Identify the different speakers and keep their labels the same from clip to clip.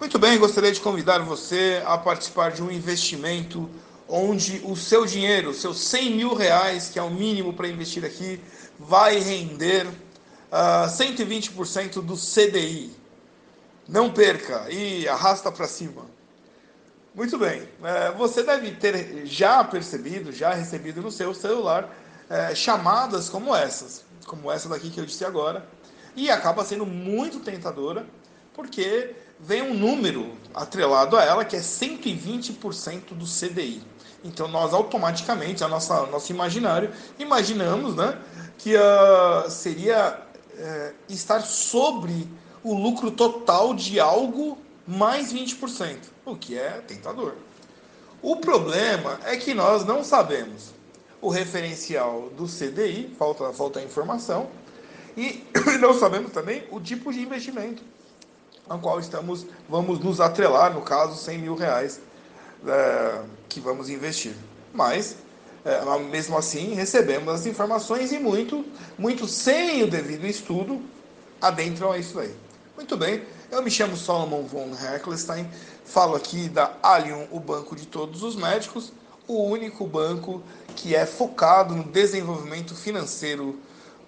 Speaker 1: Muito bem, gostaria de convidar você a participar de um investimento onde o seu dinheiro, seus 100 mil reais, que é o mínimo para investir aqui, vai render uh, ah, 120% do CDI. Não perca e arrasta para cima. Muito bem, uh, você deve ter já percebido, já recebido no seu celular uh, chamadas como essas, como essa daqui que eu disse agora, e acaba sendo muito tentadora, porque vem um número atrelado a ela que é 120% do CDI. Então nós automaticamente, a nossa nosso imaginário, imaginamos, né, que uh, seria uh, estar sobre o lucro total de algo mais 20%, o que é tentador. O problema é que nós não sabemos o referencial do CDI, falta, falta a informação, e não sabemos também o tipo de investimento ao qual estamos, vamos nos atrelar, no caso, 100 mil reais é, que vamos investir. Mas, é, mesmo assim, recebemos as informações e muito, muito sem o devido estudo, adentram a isso aí. Muito bem, eu me chamo Solomon von Heckelstein, falo aqui da Allium, o banco de todos os médicos, o único banco que é focado no desenvolvimento financeiro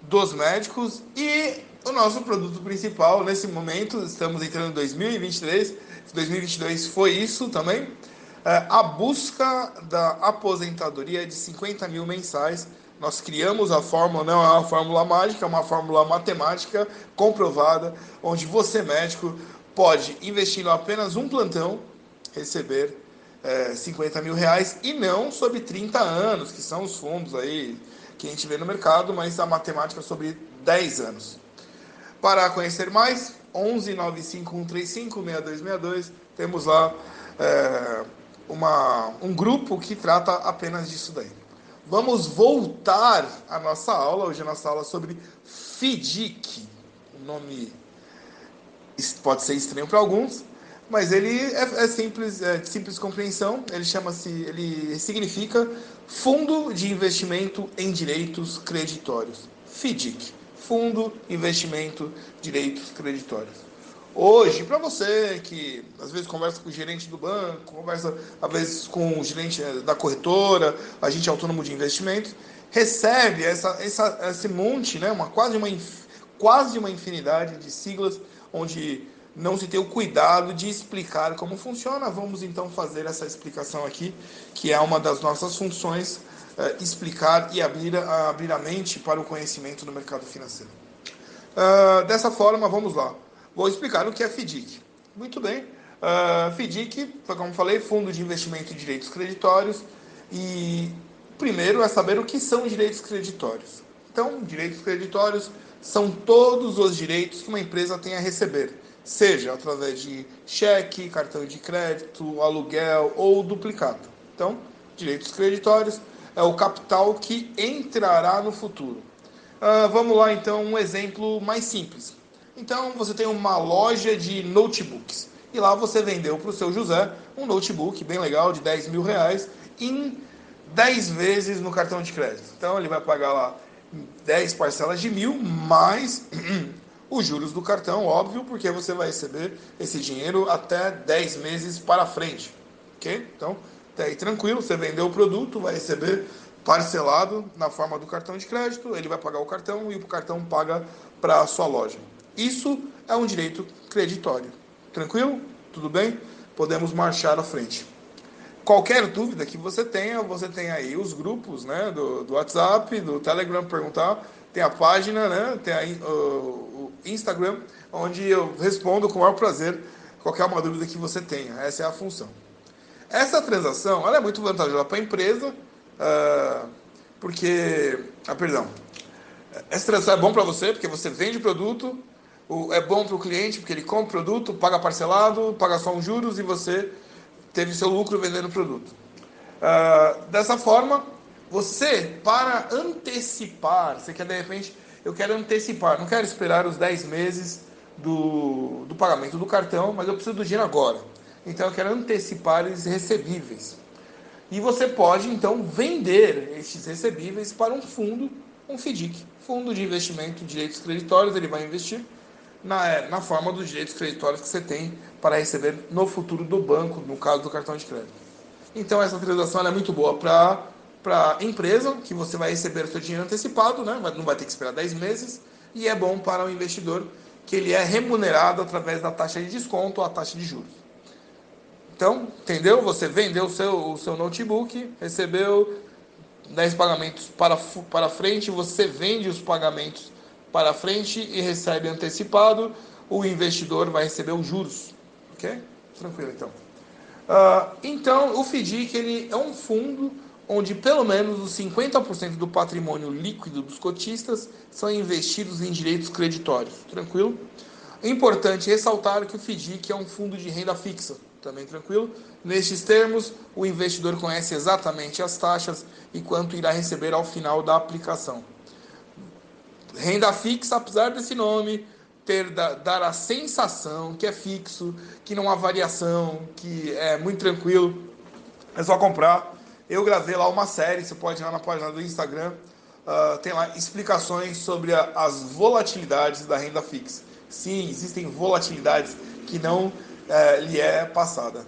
Speaker 1: dos médicos e o nosso produto principal nesse momento, estamos entrando em 2023, 2022 foi isso também, é a busca da aposentadoria de 50 mil mensais. Nós criamos a fórmula, não é uma fórmula mágica, é uma fórmula matemática comprovada, onde você, médico, pode, investindo apenas um plantão, receber é, 50 mil reais e não sobre 30 anos, que são os fundos aí que a gente vê no mercado, mas a matemática sobre 10 anos. Para conhecer mais, 11 95135 6262, temos lá é, uma, um grupo que trata apenas disso daí. Vamos voltar à nossa aula, hoje a nossa aula é sobre FIDIC, o nome pode ser estranho para alguns, mas ele é, é simples, é de simples compreensão. Ele chama-se, ele significa Fundo de Investimento em Direitos Creditórios. FIDIC, Fundo Investimento Direitos Creditórios. Hoje, para você que às vezes conversa com o gerente do banco, conversa às vezes com o gerente eh, da corretora, agente autônomo de investimentos, recebe essa, essa, esse monte, né, uma, quase, uma, quase uma infinidade de siglas onde não se tem o cuidado de explicar como funciona. Vamos então fazer essa explicação aqui, que é uma das nossas funções, é, explicar e abrir, abrir a mente para o conhecimento do mercado financeiro. Uh, dessa forma, vamos lá. Vou explicar o que é FDIC. Muito bem. Uh, FDIC, como falei, Fundo de Investimento em Direitos Creditórios. E primeiro é saber o que são direitos creditórios. Então, direitos creditórios são todos os direitos que uma empresa tem a receber seja através de cheque, cartão de crédito, aluguel ou duplicado. Então, direitos creditórios é o capital que entrará no futuro. Uh, vamos lá então, um exemplo mais simples. Então, você tem uma loja de notebooks e lá você vendeu para o seu José um notebook bem legal de 10 mil reais em 10 vezes no cartão de crédito. Então, ele vai pagar lá 10 parcelas de mil mais os juros do cartão, óbvio, porque você vai receber esse dinheiro até 10 meses para frente. Ok? Então, tá aí tranquilo, você vendeu o produto, vai receber parcelado na forma do cartão de crédito, ele vai pagar o cartão e o cartão paga para a sua loja. Isso é um direito creditório. Tranquilo? Tudo bem? Podemos marchar à frente. Qualquer dúvida que você tenha, você tem aí os grupos né, do, do WhatsApp, do Telegram, perguntar. Tem a página, né, tem aí, uh, Instagram, onde eu respondo com o maior prazer qualquer uma dúvida que você tenha. Essa é a função. Essa transação ela é muito vantajosa para a empresa, uh, porque. Ah, perdão. Essa transação é bom para você, porque você vende o produto, é bom para o cliente, porque ele compra o produto, paga parcelado, paga só uns juros e você teve seu lucro vendendo o produto. Uh, dessa forma, você, para antecipar, você quer de repente eu quero antecipar, não quero esperar os 10 meses do, do pagamento do cartão, mas eu preciso do dinheiro agora. Então eu quero antecipar esses recebíveis. E você pode então vender esses recebíveis para um fundo, um FDIC, Fundo de Investimento em Direitos Creditórios, ele vai investir na, na forma dos direitos creditórios que você tem para receber no futuro do banco, no caso do cartão de crédito. Então essa transação é muito boa para para empresa, que você vai receber o seu dinheiro antecipado, né? não vai ter que esperar 10 meses, e é bom para o investidor, que ele é remunerado através da taxa de desconto ou a taxa de juros. Então, entendeu? Você vendeu o seu, o seu notebook, recebeu 10 pagamentos para, para frente, você vende os pagamentos para frente e recebe antecipado, o investidor vai receber os juros. Ok? Tranquilo, então. Uh, então, o FDIC ele é um fundo onde pelo menos os 50% do patrimônio líquido dos cotistas são investidos em direitos creditórios. Tranquilo? Importante ressaltar que o FDIC é um fundo de renda fixa. Também tranquilo? Nestes termos, o investidor conhece exatamente as taxas e quanto irá receber ao final da aplicação. Renda fixa, apesar desse nome, ter dar a sensação que é fixo, que não há variação, que é muito tranquilo, é só comprar. Eu gravei lá uma série, você pode ir lá na página do Instagram, uh, tem lá explicações sobre a, as volatilidades da renda fixa. Sim, existem volatilidades que não uh, lhe é passada.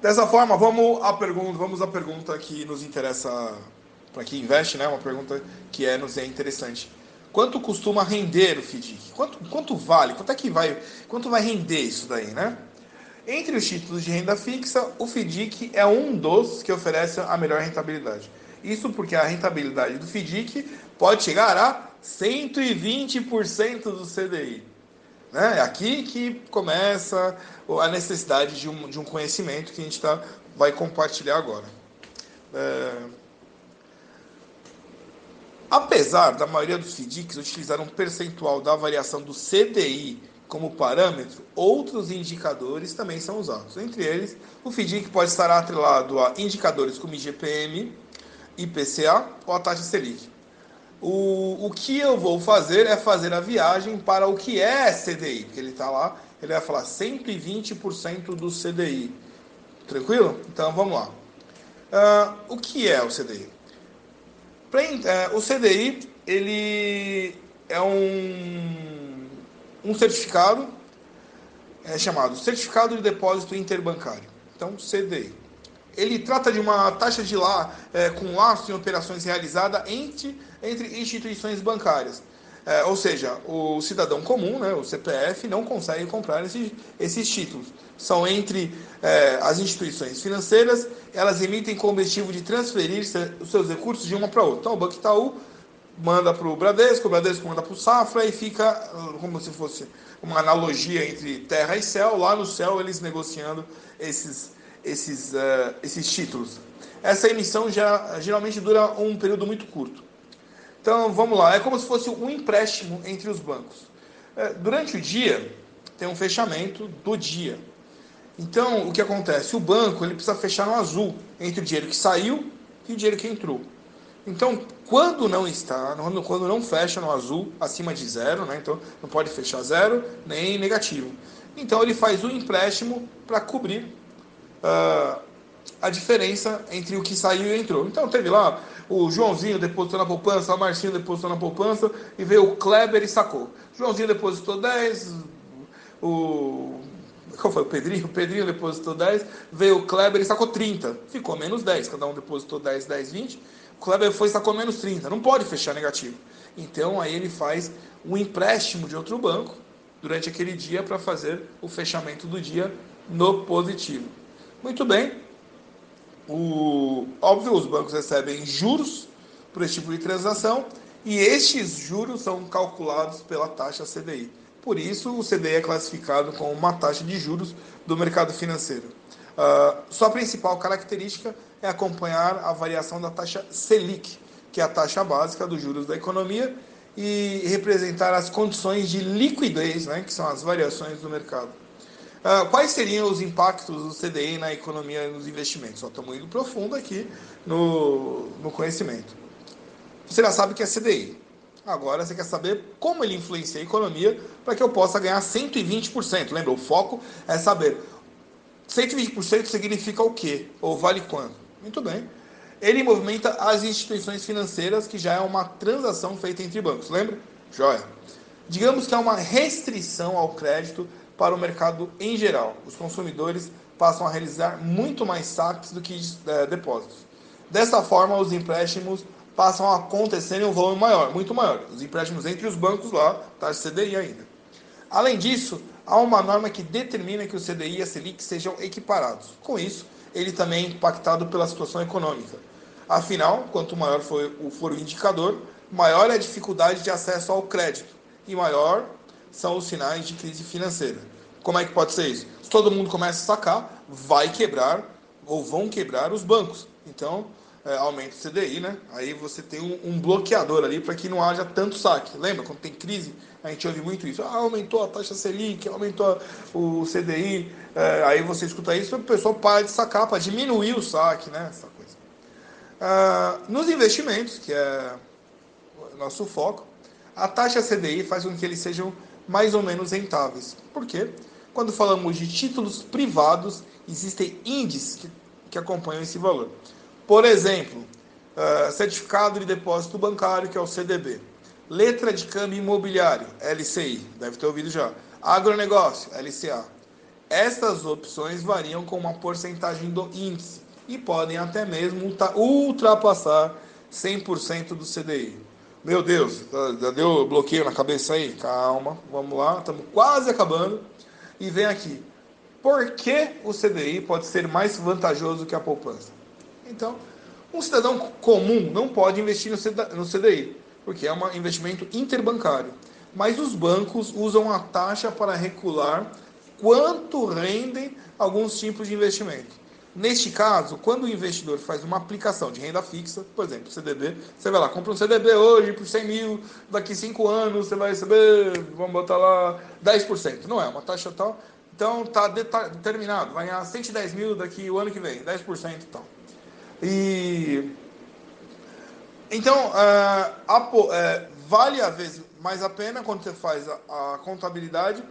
Speaker 1: Dessa forma, vamos à pergunta, vamos à pergunta que nos interessa para quem investe, né? Uma pergunta que é nos é interessante. Quanto costuma render o FDIC? Quanto, quanto vale? Quanto é que vai? Quanto vai render isso daí, né? Entre os títulos de renda fixa, o FDIC é um dos que oferece a melhor rentabilidade. Isso porque a rentabilidade do FDIC pode chegar a 120% do CDI. Né? É aqui que começa a necessidade de um, de um conhecimento que a gente tá, vai compartilhar agora. É... Apesar da maioria dos FDICs utilizar um percentual da variação do CDI como parâmetro, outros indicadores também são usados. Entre eles, o FDIC pode estar atrelado a indicadores como IGPM, IPCA ou a taxa Selic. O, o que eu vou fazer é fazer a viagem para o que é CDI, porque ele está lá, ele vai falar 120% do CDI. Tranquilo? Então vamos lá. Uh, o que é o CDI? Uh, o CDI ele é um, um certificado é chamado Certificado de Depósito Interbancário. Então, CDI ele trata de uma taxa de lá é, com laço em operações realizadas entre, entre instituições bancárias. É, ou seja, o cidadão comum, né, o CPF, não consegue comprar esses, esses títulos. São entre é, as instituições financeiras, elas emitem com o objetivo de transferir os seus recursos de uma para outra. Então, o Banco Itaú manda para o Bradesco, o Bradesco manda para o Safra e fica como se fosse uma analogia entre terra e céu. Lá no céu, eles negociando esses esses, uh, esses títulos. Essa emissão já geralmente dura um período muito curto. Então vamos lá, é como se fosse um empréstimo entre os bancos. É, durante o dia tem um fechamento do dia. Então o que acontece? O banco ele precisa fechar no azul entre o dinheiro que saiu e o dinheiro que entrou. Então, quando não está, quando não fecha no azul, acima de zero, né? então não pode fechar zero nem negativo. Então ele faz um empréstimo para cobrir uh, a diferença entre o que saiu e entrou. Então teve lá o Joãozinho depositou na poupança, o Marcinho depositou na poupança e veio o Kleber e sacou. Joãozinho depositou 10, o. Qual foi? O Pedrinho? O Pedrinho depositou 10, veio o Kleber e sacou 30. Ficou menos 10, cada um depositou 10, 10, 20. O Kleber foi e sacou menos 30. Não pode fechar negativo. Então aí ele faz um empréstimo de outro banco durante aquele dia para fazer o fechamento do dia no positivo. Muito bem. O, óbvio, os bancos recebem juros por esse tipo de transação e estes juros são calculados pela taxa CDI. Por isso, o CDI é classificado como uma taxa de juros do mercado financeiro. Uh, sua principal característica é acompanhar a variação da taxa Selic, que é a taxa básica dos juros da economia, e representar as condições de liquidez, né, que são as variações do mercado. Uh, quais seriam os impactos do CDI na economia e nos investimentos? Só estamos indo profundo aqui no, no conhecimento. Você já sabe que é CDI. Agora você quer saber como ele influencia a economia para que eu possa ganhar 120%. Lembra, o foco é saber 120% significa o quê? Ou vale quanto? Muito bem. Ele movimenta as instituições financeiras, que já é uma transação feita entre bancos. Lembra? Joia. Digamos que há uma restrição ao crédito para o mercado em geral. Os consumidores passam a realizar muito mais saques do que é, depósitos. Dessa forma, os empréstimos passam a acontecer em um volume maior, muito maior. Os empréstimos entre os bancos lá, taxa CDI ainda. Além disso, há uma norma que determina que o CDI e a Selic sejam equiparados. Com isso, ele também é impactado pela situação econômica. Afinal, quanto maior for, for o indicador, maior é a dificuldade de acesso ao crédito e maior são os sinais de crise financeira. Como é que pode ser isso? Se todo mundo começa a sacar, vai quebrar ou vão quebrar os bancos. Então, é, aumenta o CDI, né? Aí você tem um, um bloqueador ali para que não haja tanto saque. Lembra quando tem crise? A gente ouve muito isso. Ah, aumentou a taxa Selic, aumentou o CDI. É, aí você escuta isso, o pessoal para de sacar, para diminuir o saque, né? Essa coisa. Ah, nos investimentos, que é nosso foco, a taxa CDI faz com que eles sejam mais ou menos rentáveis. Por quê? Quando falamos de títulos privados, existem índices que, que acompanham esse valor. Por exemplo, uh, certificado de depósito bancário, que é o CDB. Letra de câmbio imobiliário, LCI, deve ter ouvido já. Agronegócio, LCA. Estas opções variam com uma porcentagem do índice e podem até mesmo ultrapassar 100% do CDI. Meu Deus, já deu bloqueio na cabeça aí? Calma, vamos lá, estamos quase acabando. E vem aqui. Por que o CDI pode ser mais vantajoso que a poupança? Então, um cidadão comum não pode investir no CDI, porque é um investimento interbancário. Mas os bancos usam a taxa para regular quanto rendem alguns tipos de investimento. Neste caso, quando o investidor faz uma aplicação de renda fixa, por exemplo, CDB, você vai lá, compra um CDB hoje por 100 mil, daqui 5 anos você vai receber, vamos botar lá, 10%. Não é uma taxa tal. Então está determinado, vai ganhar 110 mil daqui o ano que vem, 10% e tal. E então uh, a, uh, vale a vez mais a pena quando você faz a, a contabilidade,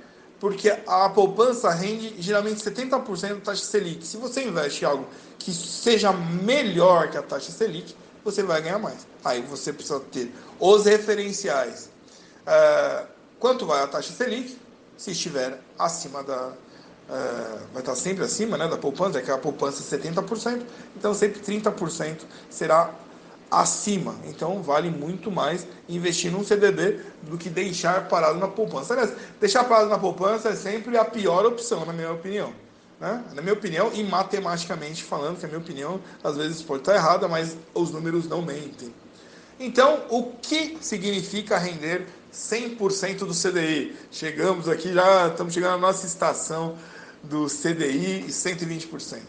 Speaker 1: porque a poupança rende geralmente 70% da taxa Selic. Se você investe em algo que seja melhor que a taxa Selic, você vai ganhar mais. Aí você precisa ter os referenciais. Uh, quanto vai a taxa Selic? Se estiver acima da, é, vai estar sempre acima né, da poupança, é que a poupança é 70%, então sempre 30% será acima. Então vale muito mais investir num CDB do que deixar parado na poupança. Aliás, deixar parado na poupança é sempre a pior opção, na minha opinião. Né? Na minha opinião, e matematicamente falando, que a minha opinião às vezes pode estar errada, mas os números não mentem. Então, o que significa render 100% do CDI? Chegamos aqui, já estamos chegando na nossa estação do CDI e 120%.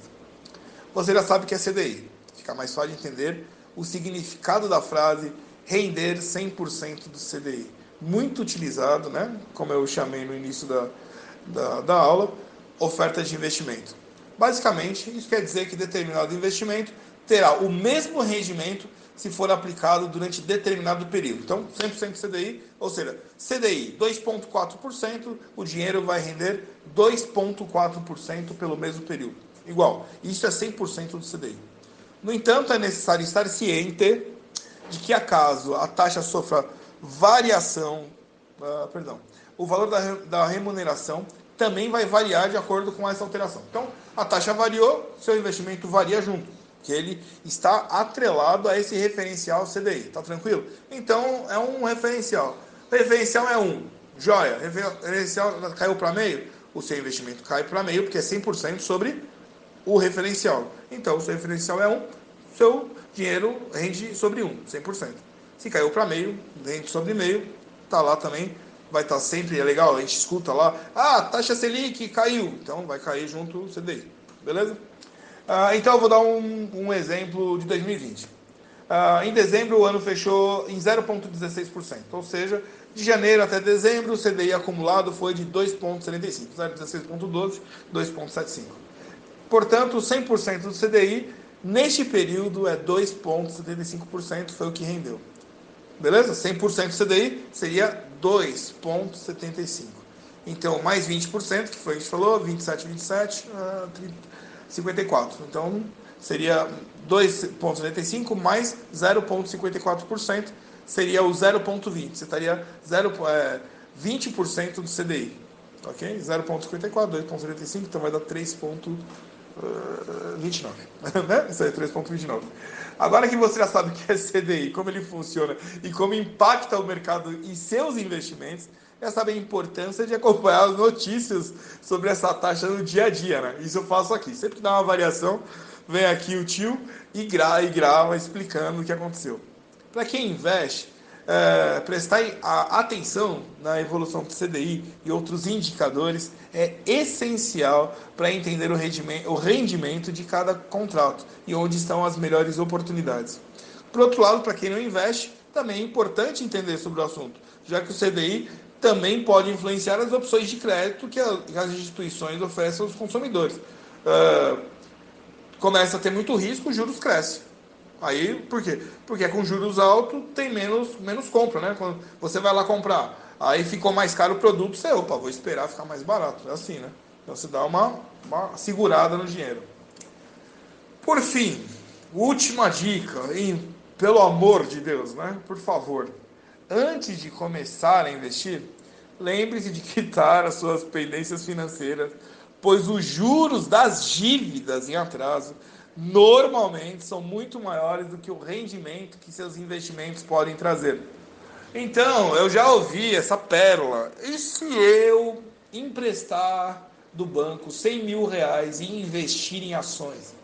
Speaker 1: Você já sabe que é CDI. Fica mais fácil de entender o significado da frase render 100% do CDI. Muito utilizado, né? como eu chamei no início da, da, da aula, oferta de investimento. Basicamente, isso quer dizer que determinado investimento terá o mesmo rendimento se for aplicado durante determinado período. Então, 100% CDI, ou seja, CDI 2,4%, o dinheiro vai render 2,4% pelo mesmo período. Igual. Isso é 100% do CDI. No entanto, é necessário estar ciente de que, acaso a taxa sofra variação, uh, perdão, o valor da, da remuneração também vai variar de acordo com essa alteração. Então, a taxa variou, seu investimento varia junto que ele está atrelado a esse referencial CDI. Tá tranquilo? Então é um referencial. Referencial é um. Joia. Referencial caiu para meio? O seu investimento cai para meio, porque é 100% sobre o referencial. Então, o seu referencial é um, seu dinheiro rende sobre um, 100%. Se caiu para meio, rende sobre meio, tá lá também, vai estar tá sempre, é legal, a gente escuta lá, ah, taxa Selic caiu, então vai cair junto o CDI, beleza? Ah, então eu vou dar um, um exemplo de 2020. Ah, em dezembro o ano fechou em 0,16%, ou seja, de janeiro até dezembro o CDI acumulado foi de 2,75, 0,16,12, 2,75. Portanto, 100% do CDI neste período é 2,75%, foi o que rendeu. Beleza? 100% do CDI seria 2,75. Então, mais 20%, que foi o que a gente falou, 27, 27, uh, 30, 54. Então, seria 2,95 mais 0,54%, seria o 0,20. Você estaria 0, é, 20% do CDI. Ok? 0,54, 2,75, então vai dar 3,29. né? Isso aí, 3,29. Agora que você já sabe o que é CDI, como ele funciona e como impacta o mercado e seus investimentos, já sabe a importância de acompanhar as notícias sobre essa taxa no dia a dia, né? Isso eu faço aqui. Sempre que dá uma variação, vem aqui o tio e grava, e grava explicando o que aconteceu. Para quem investe, é, prestar atenção na evolução do CDI e outros indicadores é essencial para entender o rendimento, o rendimento de cada contrato e onde estão as melhores oportunidades. Por outro lado, para quem não investe, também é importante entender sobre o assunto, já que o CDI também pode influenciar as opções de crédito que as instituições oferecem aos consumidores. Uh, começa a ter muito risco, os juros crescem. Aí, por quê? Porque com juros altos tem menos, menos compra, né? Quando você vai lá comprar, aí ficou mais caro o produto, você, opa, vou esperar ficar mais barato. É assim, né? Então você dá uma, uma segurada no dinheiro. Por fim, última dica, e pelo amor de Deus, né? Por favor, antes de começar a investir, lembre-se de quitar as suas pendências financeiras, pois os juros das dívidas em atraso normalmente são muito maiores do que o rendimento que seus investimentos podem trazer. Então, eu já ouvi essa pérola. E se eu emprestar do banco 100 mil reais e investir em ações?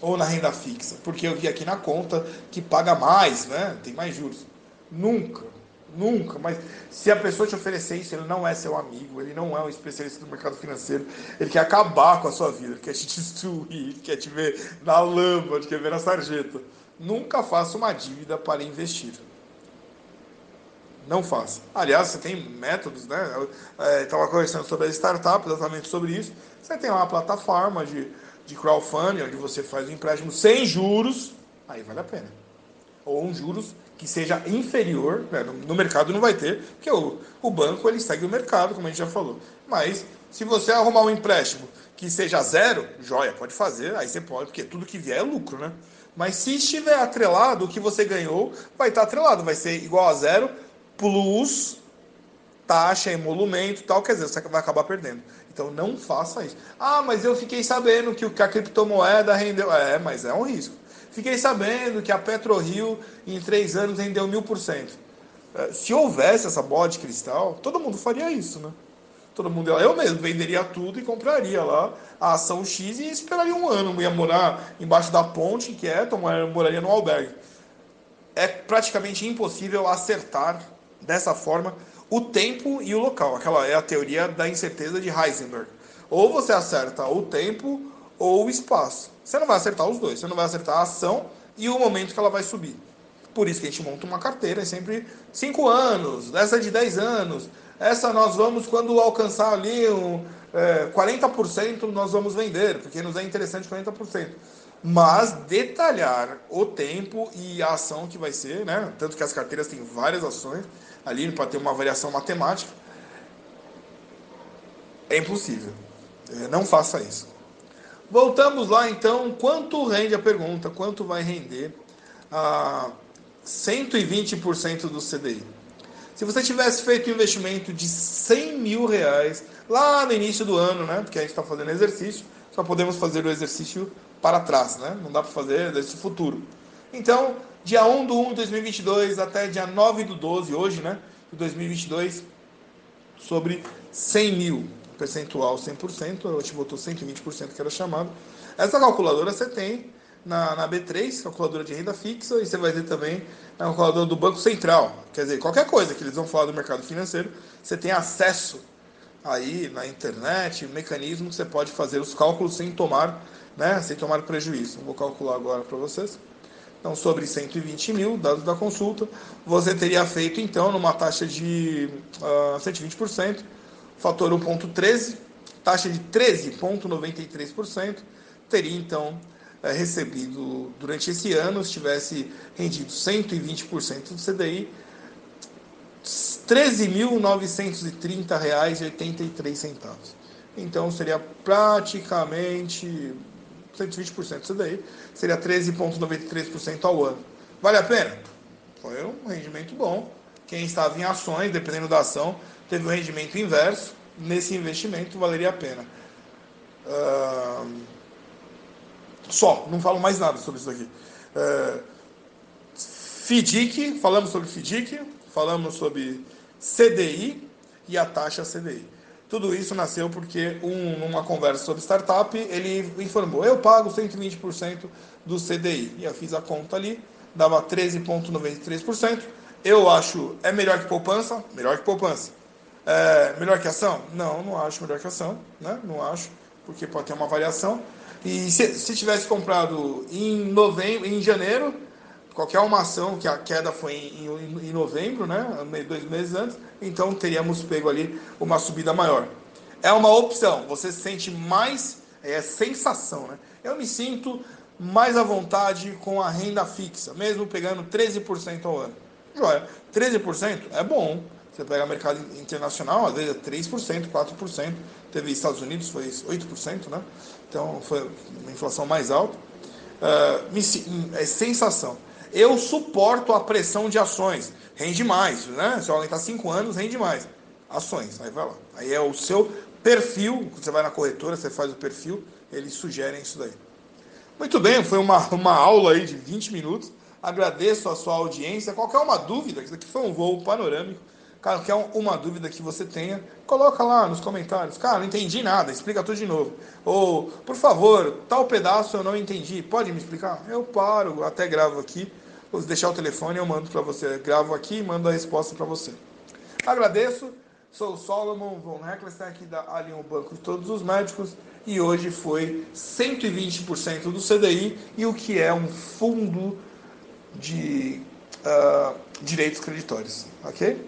Speaker 1: Ou na renda fixa? Porque eu vi aqui na conta que paga mais, né? Tem mais juros. Nunca Nunca, mas se a pessoa te oferecer isso, ele não é seu amigo, ele não é um especialista do mercado financeiro, ele quer acabar com a sua vida, ele quer te destruir, ele quer te ver na lama, ele quer ver na sarjeta. Nunca faça uma dívida para investir. Não faça. Aliás, você tem métodos, né? Estava conversando sobre a startup, exatamente sobre isso. Você tem uma plataforma de, de crowdfunding, onde você faz um empréstimo sem juros, aí vale a pena. Ou um juros que seja inferior, né, no, no, mercado não vai ter, porque o, o banco ele segue o mercado, como a gente já falou. Mas se você arrumar um empréstimo que seja zero, joia, pode fazer, aí você pode, porque tudo que vier é lucro, né? Mas se estiver atrelado, o que você ganhou vai estar atrelado, vai ser igual a zero, plus taxa, emolumento tal, quer dizer, você vai acabar perdendo. Então não faça isso. Ah, mas eu fiquei sabendo que a criptomoeda rendeu. É, mas é um risco. Fiquei sabendo que a PetroRio em três anos rendeu mil por cento. É, se houvesse essa bola de cristal, todo mundo faria isso, né? Todo mundo, eu mesmo venderia tudo e compraria lá a ação X e esperaria um ano. Ia morar embaixo da ponte inquieto, moraria no albergue. É praticamente impossível acertar dessa forma o tempo e o local. Aquela é a teoria da incerteza de Heisenberg. Ou você acerta o tempo ou o espaço. Você não vai acertar os dois. Você não vai acertar a ação e o momento que ela vai subir. Por isso que a gente monta uma carteira, é sempre 5 anos, essa é de 10 anos. Essa nós vamos, quando alcançar ali um, é, 40%, nós vamos vender, porque nos é interessante 40%. Mas detalhar o tempo e a ação que vai ser, né? Tanto que as carteiras têm várias ações ali para ter uma variação matemática. É impossível. É, não faça isso. Voltamos lá então, quanto rende a pergunta, quanto vai render a 120% do CDI? Se você tivesse feito um investimento de 100 mil reais lá no início do ano, né? Porque a gente está fazendo exercício, só podemos fazer o exercício para trás, né? Não dá para fazer desse futuro. Então, dia 1 do 1 de 2022 até dia 9 do 12, hoje, né? De 2022, sobre 100 mil percentual 100%, a gente botou 120% que era chamado. Essa calculadora você tem na, na B3, calculadora de renda fixa, e você vai ter também na calculadora do Banco Central. Quer dizer, qualquer coisa que eles vão falar do mercado financeiro, você tem acesso aí na internet, mecanismo que você pode fazer os cálculos sem tomar, né, sem tomar prejuízo. Vou calcular agora para vocês. Então, sobre 120 mil, dados da consulta, você teria feito, então, numa taxa de uh, ah, 120%, fator 1,13, taxa de 13,93%, teria então é, recebido durante esse ano, se tivesse rendido 120% do CDI, R$ 13.930,83. Então seria praticamente 120% do CDI, seria 13,93% ao ano. Vale a pena? Foi um rendimento bom. Quem estava em ações, dependendo da ação, teve um rendimento inverso. Nesse investimento valeria a pena. Uh... Só, não falo mais nada sobre isso aqui. Uh... FDIC, falamos sobre FDIC, falamos sobre CDI e a taxa CDI. Tudo isso nasceu porque, um, numa conversa sobre startup, ele informou: eu pago 120% do CDI. E eu fiz a conta ali, dava 13,93%. Eu acho, é melhor que poupança? Melhor que poupança. É melhor que ação? Não, não acho melhor que ação. Né? Não acho, porque pode ter uma variação. E se, se tivesse comprado em novembro, em janeiro, qualquer uma ação que a queda foi em, em, em novembro, né, dois meses antes, então teríamos pego ali uma subida maior. É uma opção, você se sente mais, é sensação, né? Eu me sinto mais à vontade com a renda fixa, mesmo pegando 13% ao ano. Joia, 13% é bom. Você pega o mercado internacional, às vezes é 3%, 4%. Teve Estados Unidos, foi 8%, né? Então foi uma inflação mais alta. Uh, é sensação. Eu suporto a pressão de ações. Rende mais, né? Se alguém está 5 anos, rende mais. Ações, aí vai lá. Aí é o seu perfil, você vai na corretora, você faz o perfil, eles sugerem isso daí. Muito bem, foi uma, uma aula aí de 20 minutos. Agradeço a sua audiência. Qualquer uma dúvida, isso aqui foi um voo panorâmico. Cara, quer uma dúvida que você tenha, coloca lá nos comentários. Cara, não entendi nada, explica tudo de novo. Ou, por favor, tal pedaço eu não entendi, pode me explicar? Eu paro, até gravo aqui. Vou deixar o telefone, eu mando para você. Gravo aqui e mando a resposta para você. Agradeço. Sou o Solomon von Heckelstein da Allianz Banco de Todos os Médicos e hoje foi 120% do CDI e o que é um fundo de uh, direitos creditórios. Ok?